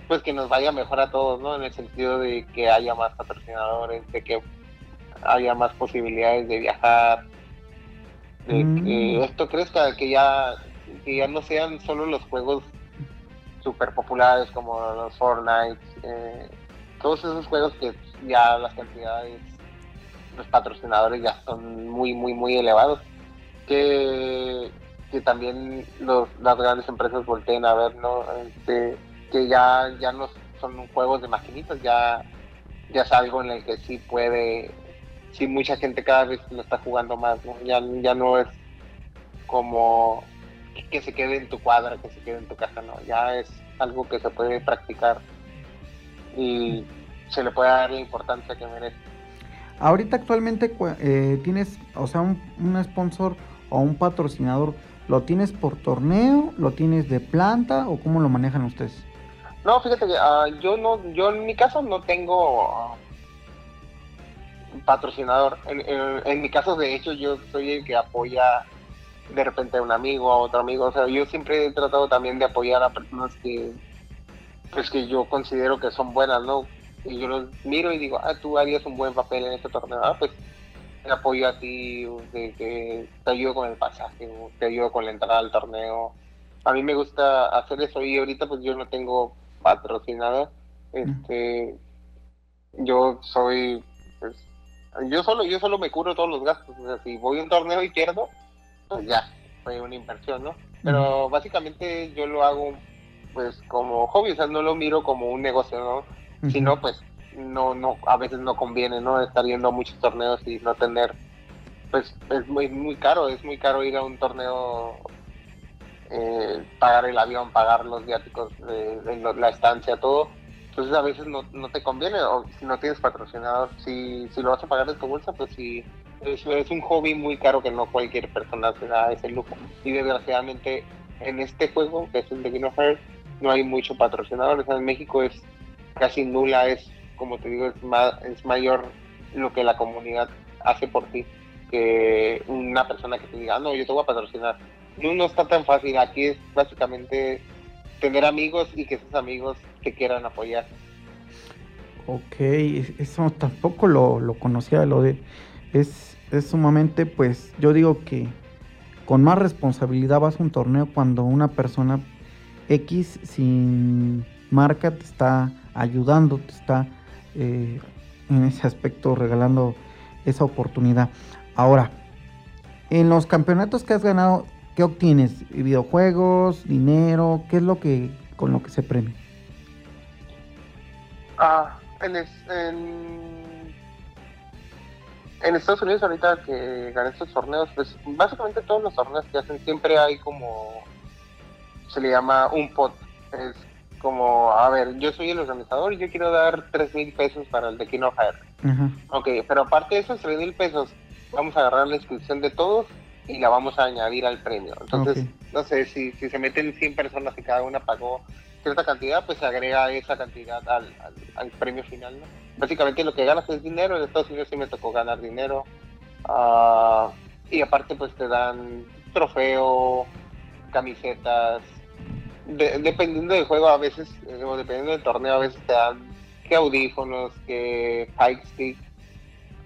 pues que nos vaya mejor a todos, ¿no? En el sentido de que haya más patrocinadores, de que haya más posibilidades de viajar, de que mm. esto crezca, que ya, que ya no sean solo los juegos super populares como los Fortnite, eh, todos esos juegos que ya las cantidades, los patrocinadores ya son muy, muy, muy elevados, que, que también los, las grandes empresas volteen a ver, ¿no? Este, que ya, ya no son juegos de maquinitas, ya, ya es algo en el que sí puede, sí mucha gente cada vez lo está jugando más, Ya, ya no es como que se quede en tu cuadra, que se quede en tu casa, no, ya es algo que se puede practicar y se le puede dar la importancia que merece. Ahorita actualmente eh, tienes, o sea, un, un sponsor o un patrocinador, ¿lo tienes por torneo, lo tienes de planta o cómo lo manejan ustedes? No, fíjate que ah, yo no, yo en mi caso no tengo ah, patrocinador. En, mi caso, de hecho, yo soy el que apoya de repente a un amigo, a otro amigo. O sea, yo siempre he tratado también de apoyar a personas que, pues que yo considero que son buenas, ¿no? Y yo los miro y digo, ah, tú harías un buen papel en este torneo. Ah, pues te apoyo a ti, de que te ayudo con el pasaje, te ayudo con la entrada al torneo. A mí me gusta hacer eso y ahorita pues yo no tengo patrocinada. Este, yo soy, pues, yo solo, yo solo me curo todos los gastos. O sea, si voy a un torneo y pierdo, pues ya, fue una inversión, ¿no? Pero básicamente yo lo hago, pues, como hobby, o sea, no lo miro como un negocio, ¿no? Sino, pues, no, no, a veces no conviene, ¿no? Estar yendo a muchos torneos y no tener, pues, es muy, muy caro, es muy caro ir a un torneo eh, pagar el avión, pagar los viáticos, de, la estancia, todo. Entonces a veces no, te conviene, o si no tienes patrocinador, si, lo vas a pagar de tu bolsa, pues sí, es, un hobby muy caro que no cualquier persona se da ese lujo. Y desgraciadamente en este juego, que es el de Game of no hay mucho patrocinador. en México es casi nula, es como te digo, es, más, es mayor lo que la comunidad hace por ti que una persona que te diga, ah, no, yo te voy a patrocinar no, está tan fácil. Aquí es básicamente tener amigos y que esos amigos te quieran apoyar. Ok, eso tampoco lo, lo conocía, lo de... Es, es sumamente, pues, yo digo que con más responsabilidad vas a un torneo cuando una persona X sin marca te está ayudando, te está eh, en ese aspecto regalando esa oportunidad. Ahora, en los campeonatos que has ganado, ¿Qué obtienes? ¿Videojuegos? ¿Dinero? ¿Qué es lo que con lo que se premia? Ah, en, en, Estados Unidos ahorita que gané estos torneos, pues básicamente todos los torneos que hacen siempre hay como, se le llama un pot. Es como, a ver, yo soy el organizador y yo quiero dar 3 mil pesos para el de King of Ok, pero aparte de esos 3 mil pesos, vamos a agarrar la inscripción de todos y la vamos a añadir al premio. Entonces, no sé, si, si se meten 100 personas y cada una pagó cierta cantidad, pues se agrega esa cantidad al, al, premio final, ¿no? Básicamente lo que ganas es dinero, en Estados Unidos sí me tocó ganar dinero, uh, y aparte pues te dan trofeo, camisetas, dependiendo del juego a veces, eh, o dependiendo del torneo a veces te dan que audífonos, que high stick,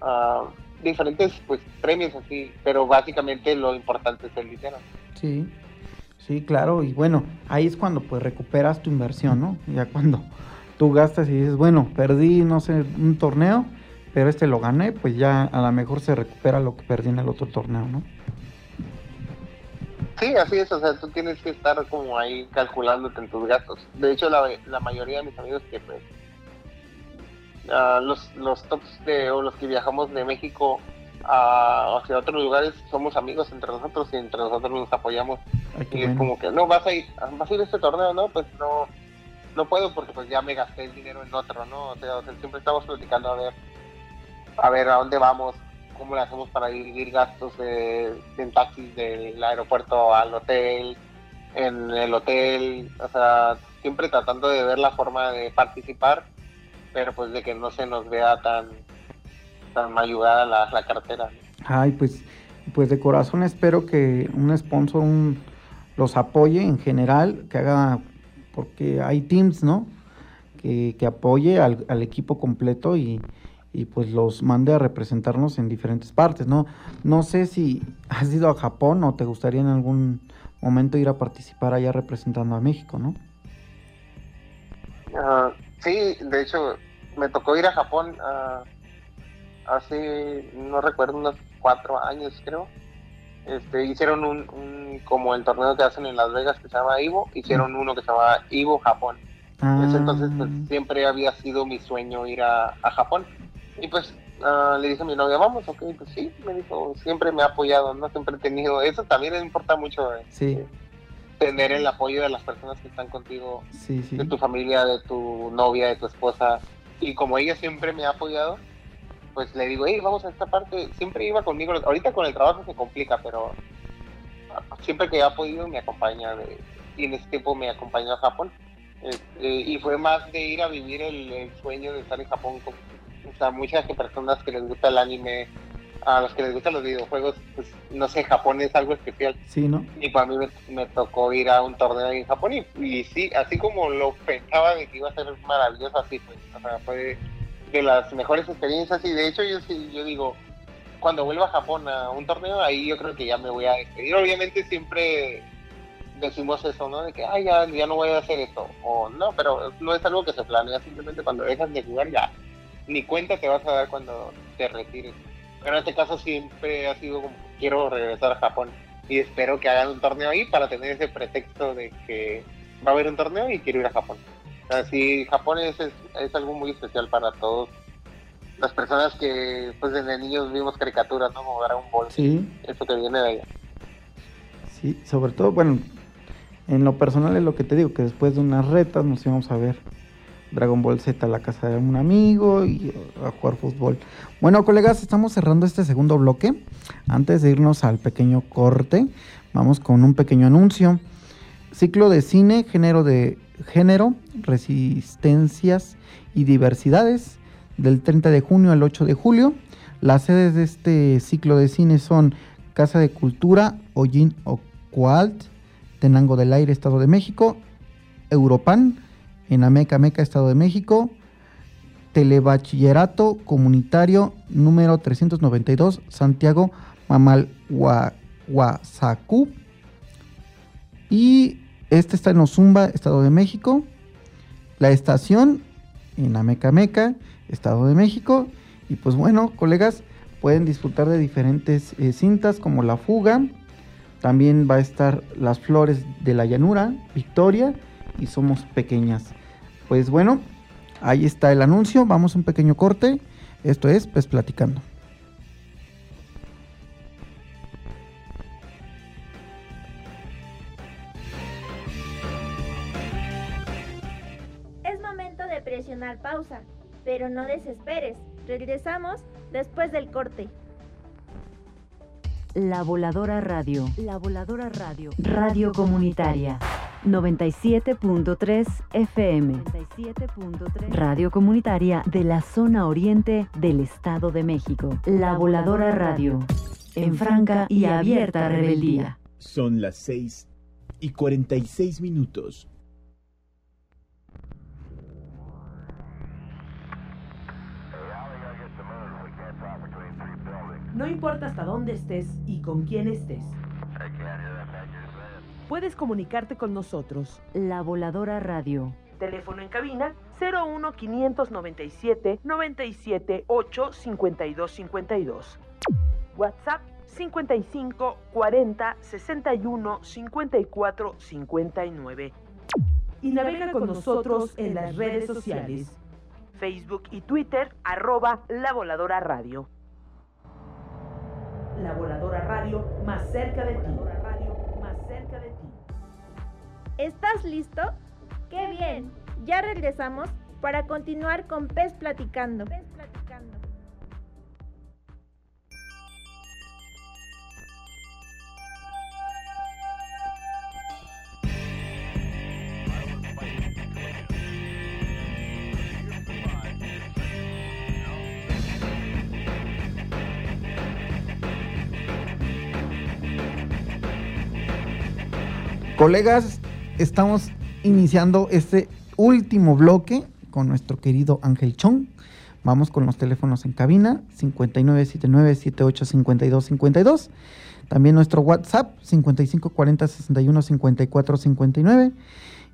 uh, diferentes pues premios así, pero básicamente lo importante es el dinero. Sí, sí, claro, y bueno, ahí es cuando pues recuperas tu inversión, ¿no? Ya cuando tú gastas y dices, bueno, perdí, no sé, un torneo, pero este lo gané, pues ya a lo mejor se recupera lo que perdí en el otro torneo, ¿no? Sí, así es, o sea, tú tienes que estar como ahí calculándote en tus gastos. De hecho, la, la mayoría de mis amigos que pues los, los tops de, o los que viajamos de México a, hacia otros lugares somos amigos entre nosotros y entre nosotros nos apoyamos. Y es como que no vas a ir vas a ir a este torneo no pues no no puedo porque pues ya me gasté el dinero en otro no o sea, siempre estamos platicando a ver a ver a dónde vamos cómo le hacemos para dividir gastos en taxis del aeropuerto al hotel en el hotel. O sea siempre tratando de ver la forma de participar pero pues de que no se nos vea tan tan mayugada la, la cartera. Ay, pues pues de corazón espero que un sponsor un, los apoye en general, que haga, porque hay teams, ¿no? Que, que apoye al, al equipo completo y, y pues los mande a representarnos en diferentes partes, ¿no? No sé si has ido a Japón o te gustaría en algún momento ir a participar allá representando a México, ¿no? Ah, sí, de hecho, me tocó ir a Japón ah, hace, no recuerdo, unos cuatro años creo. Este, hicieron un, un, como el torneo que hacen en Las Vegas que se llama Ivo, hicieron uno que se llama Ivo Japón. Ah, entonces pues, siempre había sido mi sueño ir a, a Japón. Y pues ah, le dije a mi novia, vamos, ok, pues sí, me dijo, siempre me ha apoyado, ¿no? Siempre he tenido, eso también importa mucho, eh, sí, tener el apoyo de las personas que están contigo, sí, sí. de tu familia, de tu novia, de tu esposa. Y como ella siempre me ha apoyado, pues le digo, hey, vamos a esta parte, siempre iba conmigo, ahorita con el trabajo se complica, pero siempre que ha podido me acompaña, de- y en ese tiempo me acompañó a Japón. Este, y fue más de ir a vivir el, el sueño de estar en Japón con o sea, muchas personas que les gusta el anime, a los que les gustan los videojuegos, pues no sé, Japón es algo especial. Sí, ¿no? Y para mí me, me tocó ir a un torneo en Japón y, y sí, así como lo pensaba de que iba a ser maravilloso, así fue. O sea, fue de las mejores experiencias y de hecho yo sí, yo digo, cuando vuelva a Japón a un torneo, ahí yo creo que ya me voy a despedir. Obviamente siempre decimos eso, ¿no? De que, ay, ya, ya no voy a hacer esto. O no, pero no es algo que se planea, simplemente cuando dejas de jugar ya, ni cuenta te vas a dar cuando te retires. Pero en este caso siempre ha sido como, quiero regresar a Japón y espero que hagan un torneo ahí para tener ese pretexto de que va a haber un torneo y quiero ir a Japón. Así, Japón es, es, es algo muy especial para todos. Las personas que, pues desde niños vimos caricaturas, ¿no? Como Dragon Ball, Sí, eso que viene de allá. sí, sobre todo, bueno, en lo personal es lo que te digo, que después de unas retas nos íbamos a ver Dragon Ball Z a la casa de un amigo y a jugar fútbol. Bueno, colegas, estamos cerrando este segundo bloque. Antes de irnos al pequeño corte, vamos con un pequeño anuncio. Ciclo de cine, género de género, resistencias y diversidades, del 30 de junio al 8 de julio. Las sedes de este ciclo de cine son Casa de Cultura, Ollín Ocualt, Tenango del Aire, Estado de México, Europan, en Ameca, Meca, Estado de México, Telebachillerato Comunitario número 392, Santiago Mamalhuazacú. Y este está en Ozumba, Estado de México. La estación en Ameca, Meca, Estado de México. Y pues bueno, colegas, pueden disfrutar de diferentes eh, cintas como La Fuga. También va a estar Las Flores de la Llanura, Victoria y Somos Pequeñas. Pues bueno, ahí está el anuncio. Vamos a un pequeño corte. Esto es Pues Platicando. Es momento de presionar pausa, pero no desesperes. Regresamos después del corte. La Voladora Radio. La Voladora Radio. Radio Comunitaria. 97.3 FM. 97.3. Radio Comunitaria de la zona oriente del Estado de México. La Voladora Radio. En franca y abierta rebeldía. Son las 6 y 46 minutos. No importa hasta dónde estés y con quién estés. Puedes comunicarte con nosotros. La Voladora Radio. Teléfono en cabina 01 597 97 8 52 52. WhatsApp 55 40 61 54 59. Y navega con nosotros en las redes sociales. Facebook y Twitter, arroba La Voladora Radio. La Voladora Radio, más cerca de ti. ¿Estás listo? ¡Qué bien! Ya regresamos para continuar con Pez Platicando. Platicando. Colegas, estamos iniciando este último bloque con nuestro querido Ángel Chong. Vamos con los teléfonos en cabina 5979-785252. También nuestro WhatsApp 5540-615459.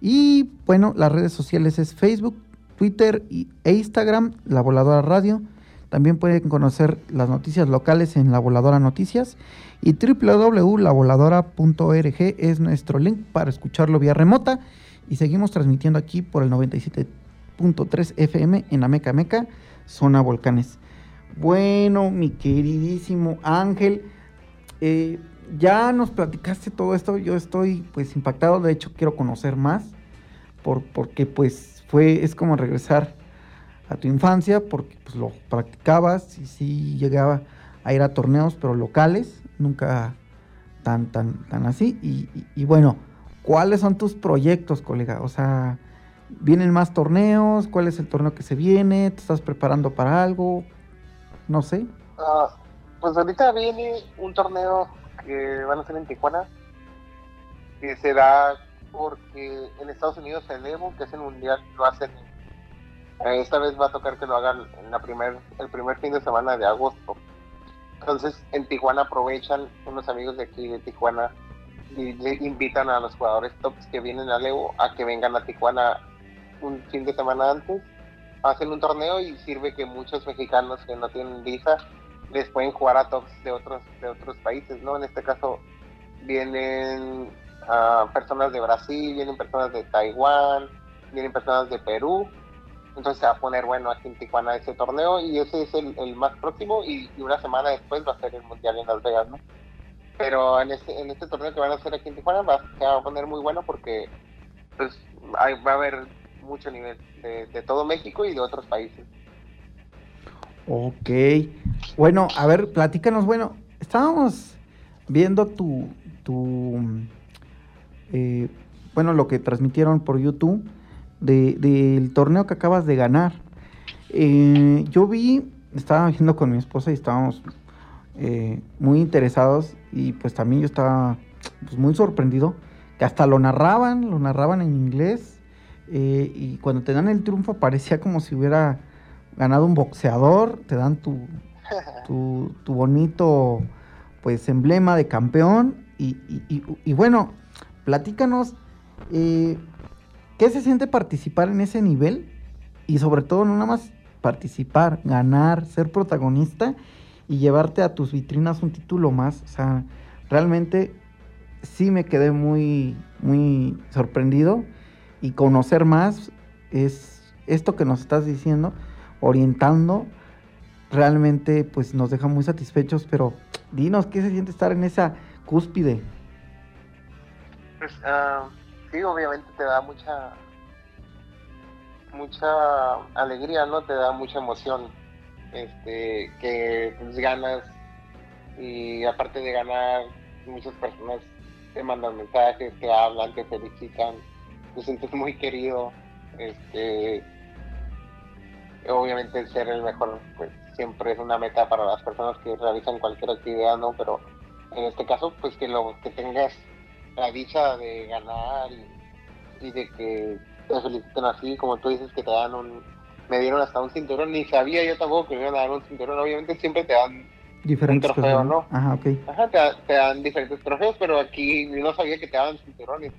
Y bueno, las redes sociales es Facebook, Twitter e Instagram, La Voladora Radio. También pueden conocer las noticias locales en La Voladora Noticias y www.lavoladora.org es nuestro link para escucharlo vía remota. Y seguimos transmitiendo aquí por el 97.3 FM en Ameca Meca, zona volcanes. Bueno, mi queridísimo Ángel, eh, ya nos platicaste todo esto, yo estoy pues impactado, de hecho quiero conocer más, por, porque pues fue, es como regresar a tu infancia, porque pues lo practicabas y sí llegaba a ir a torneos, pero locales, nunca tan, tan, tan así. Y, bueno, ¿cuáles son tus proyectos, colega? O sea, ¿vienen más torneos? ¿Cuál es el torneo que se viene? ¿Te estás preparando para algo? No sé. Ah, pues ahorita viene un torneo que van a ser en Tijuana, que se da porque en Estados Unidos el Evo, que es el mundial, lo hacen eh, esta vez va a tocar que lo hagan en la primer, el primer fin de semana de agosto. Entonces en Tijuana aprovechan unos amigos de aquí de Tijuana y invitan a los jugadores tops que vienen a Evo a que vengan a Tijuana un fin de semana antes, hacen un torneo y sirve que muchos mexicanos que no tienen visa les pueden jugar a tops de otros de otros países, ¿no? En este caso vienen uh, personas de Brasil, vienen personas de Taiwán, vienen personas de Perú entonces se va a poner bueno aquí en Tijuana ese torneo y ese es el, más próximo y, una semana después va a ser el Mundial en Las Vegas, ¿no? Pero en este, en este torneo que van a hacer aquí en Tijuana va, se va a poner muy bueno porque pues, va a haber mucho nivel de, todo México y de otros países. Ok. Bueno, a ver, platícanos. Bueno, estábamos viendo tu, tu eh, bueno, lo que transmitieron por YouTube del torneo que acabas de ganar. Eh, yo vi, estaba viendo con mi esposa y estábamos eh, muy interesados y pues también yo estaba pues, muy sorprendido que hasta lo narraban, lo narraban en inglés eh, y cuando te dan el triunfo parecía como si hubiera ganado un boxeador, te dan tu, tu, bonito pues emblema de campeón y, y bueno, platícanos ¿Qué se siente participar en ese nivel? Y sobre todo, no nada más participar, ganar, ser protagonista y llevarte a tus vitrinas un título más. O sea, realmente sí me quedé muy, muy sorprendido y conocer más es esto que nos estás diciendo, orientando, realmente pues nos deja muy satisfechos, pero dinos, ¿qué se siente estar en esa cúspide? Pues, uh sí, obviamente te da mucha mucha alegría, ¿no? Te da mucha emoción. Este, que pues, ganas y aparte de ganar, muchas personas te mandan mensajes, te hablan, te felicitan, te sientes muy querido. Este, obviamente ser el mejor, pues siempre es una meta para las personas que realizan cualquier actividad, ¿no? Pero en este caso, pues que lo que tengas la dicha de ganar y, de que te feliciten así, como tú dices que te dan un, me dieron hasta un cinturón, ni sabía yo tampoco que me iban a dar un cinturón, obviamente siempre te dan diferentes un trofeo, ¿no? Ajá, ok. Ajá, te, dan diferentes trofeos, pero aquí no sabía que te daban cinturones.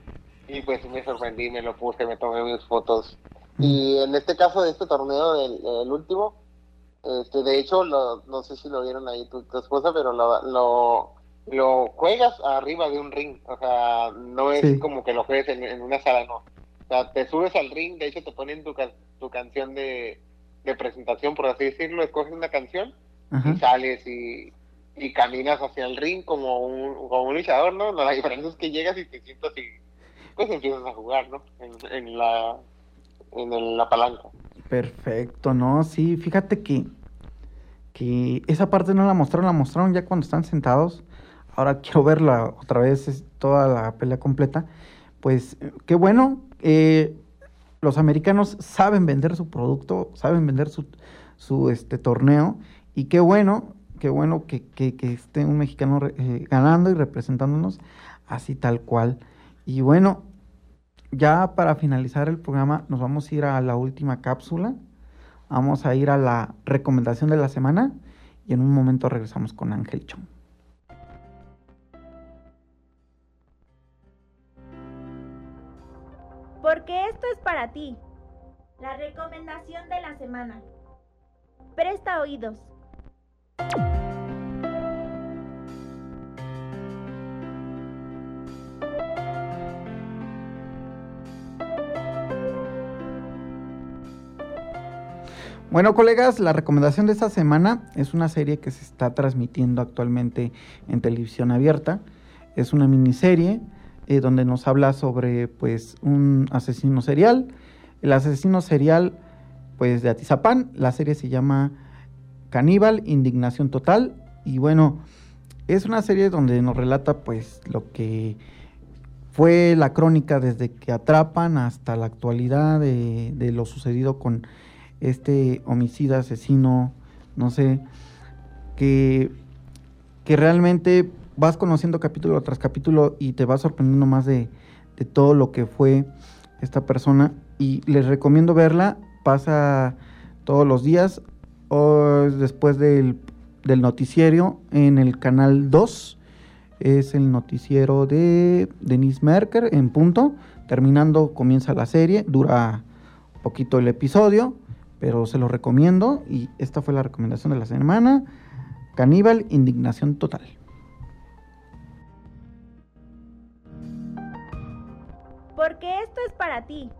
Y pues me sorprendí, me lo puse, me tomé mis fotos. Y en este caso de este torneo, del, último, este, de hecho, no sé si lo vieron ahí tu, esposa, pero lo lo juegas arriba de un ring, o sea, no es como que lo juegues en, una sala, no. O sea, te subes al ring, de hecho te ponen tu, tu canción de, presentación, por así decirlo, escoges una canción y sales y, caminas hacia el ring como un, como un luchador, ¿no? La diferencia es que llegas y te sientas y pues empiezas a jugar, ¿no? En, la, en la palanca. Perfecto, ¿no? Sí, fíjate que, que esa parte no la mostraron, la mostraron ya cuando están sentados ahora quiero verla otra vez, toda la pelea completa, pues qué bueno, eh, los americanos saben vender su producto, saben vender su, este, torneo, y qué bueno, qué bueno que, que, esté un mexicano eh, ganando y representándonos así tal cual. Y bueno, ya para finalizar el programa nos vamos a ir a la última cápsula. Vamos a ir a la recomendación de la semana y en un momento regresamos con Ángel Chong. Porque esto es para ti. La recomendación de la semana. Presta oídos. Bueno, colegas, la recomendación de esta semana es una serie que se está transmitiendo actualmente en televisión abierta. Es una miniserie eh, donde nos habla sobre pues un asesino serial. El asesino serial pues de Atizapán, la serie se llama Caníbal, Indignación Total y bueno, es una serie donde nos relata pues lo que fue la crónica desde que atrapan hasta la actualidad de, de lo sucedido con este homicida, asesino, no sé, que, que realmente vas conociendo capítulo tras capítulo y te vas sorprendiendo más de, todo lo que fue esta persona. Y les recomiendo verla, pasa todos los días o después del, del noticiero en el canal 2. Es el noticiero de Denise Merker en punto. Terminando comienza la serie, dura poquito el episodio pero se lo recomiendo y esta fue la recomendación de la semana. Caníbal, indignación total. Porque esto es para ti.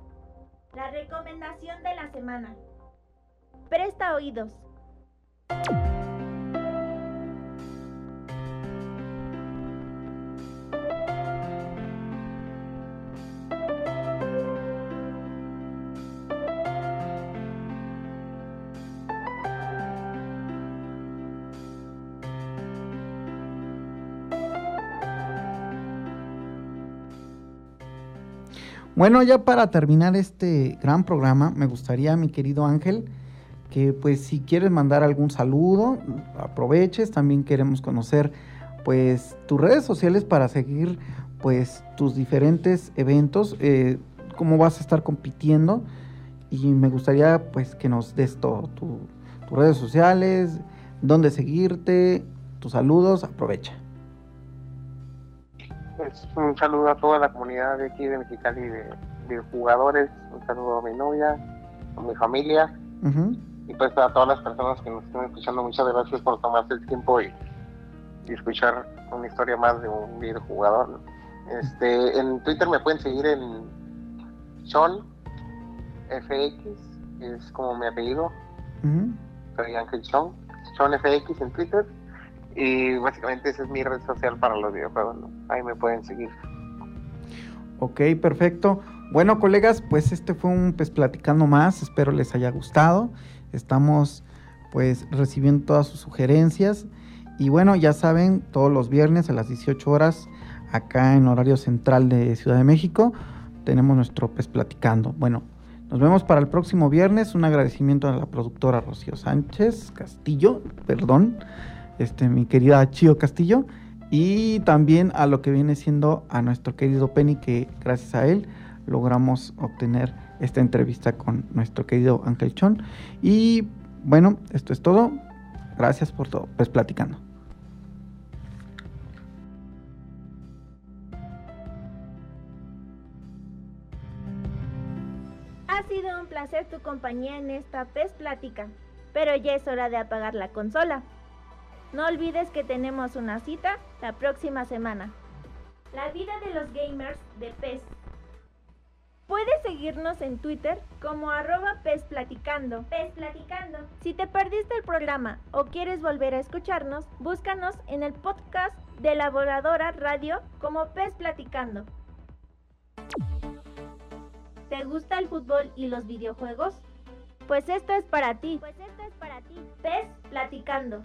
La recomendación de la semana. Presta oídos. Bueno, ya para terminar este gran programa, me gustaría, mi querido Ángel, que pues si quieres mandar algún saludo, aproveches. También queremos conocer pues tus redes sociales para seguir pues tus diferentes eventos, eh, cómo vas a estar compitiendo. Y me gustaría pues que nos des todo, tu, tus redes sociales, dónde seguirte, tus saludos, aprovecha. Pues un saludo a toda la comunidad de aquí de Mexicali de, de jugadores, un saludo a mi novia, a mi familia y pues a todas las personas que nos están escuchando, muchas gracias por tomarse el tiempo y, y escuchar una historia más de un videojugador. Este, en Twitter me pueden seguir en Sean FX, que es como mi apellido, Ujú. soy Ángel Sean, Sean FX en Twitter y básicamente esa es mi red social para los videojuegos, ahí me pueden seguir. Ok, perfecto. Bueno, colegas, pues este fue un pues platicando más. Espero les haya gustado. Estamos pues recibiendo todas sus sugerencias. Y bueno, ya saben, todos los viernes a las 18 horas, acá en horario central de Ciudad de México, tenemos nuestro pues platicando. Bueno, nos vemos para el próximo viernes. Un agradecimiento a la productora Rocío Sánchez Castillo, perdón, este, mi querida Chío Castillo. Y también a lo que viene siendo a nuestro querido Penny, que gracias a él logramos obtener esta entrevista con nuestro querido Ángel Chon. Y bueno, esto es todo. Gracias por todo. Pues platicando. Ha sido un placer tu compañía en esta PES Plática, pero ya es hora de apagar la consola. No olvides que tenemos una cita la próxima semana. La vida de los gamers de PES. Puedes seguirnos en Twitter como arroba PES Platicando. PES Platicando. Si te perdiste el programa o quieres volver a escucharnos, búscanos en el podcast de la Voladora Radio como PES Platicando. ¿Te gusta el fútbol y los videojuegos? Pues esto es para ti. Pues esto es para ti. PES Platicando.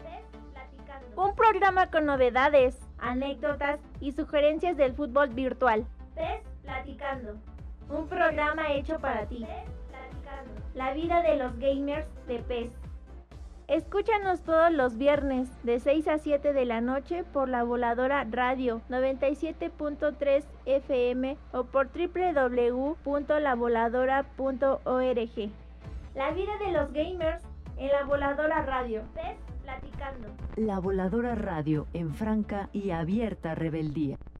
Un programa con novedades, anécdotas y sugerencias del fútbol virtual. PES Platicando. Un programa hecho para ti. La vida de los gamers de PES. Escúchanos todos los viernes de 6 a 7 de la noche por la voladora radio 97.3 FM o por www.lavoladora.org. La vida de los gamers en la voladora radio. La voladora radio en franca y abierta rebeldía.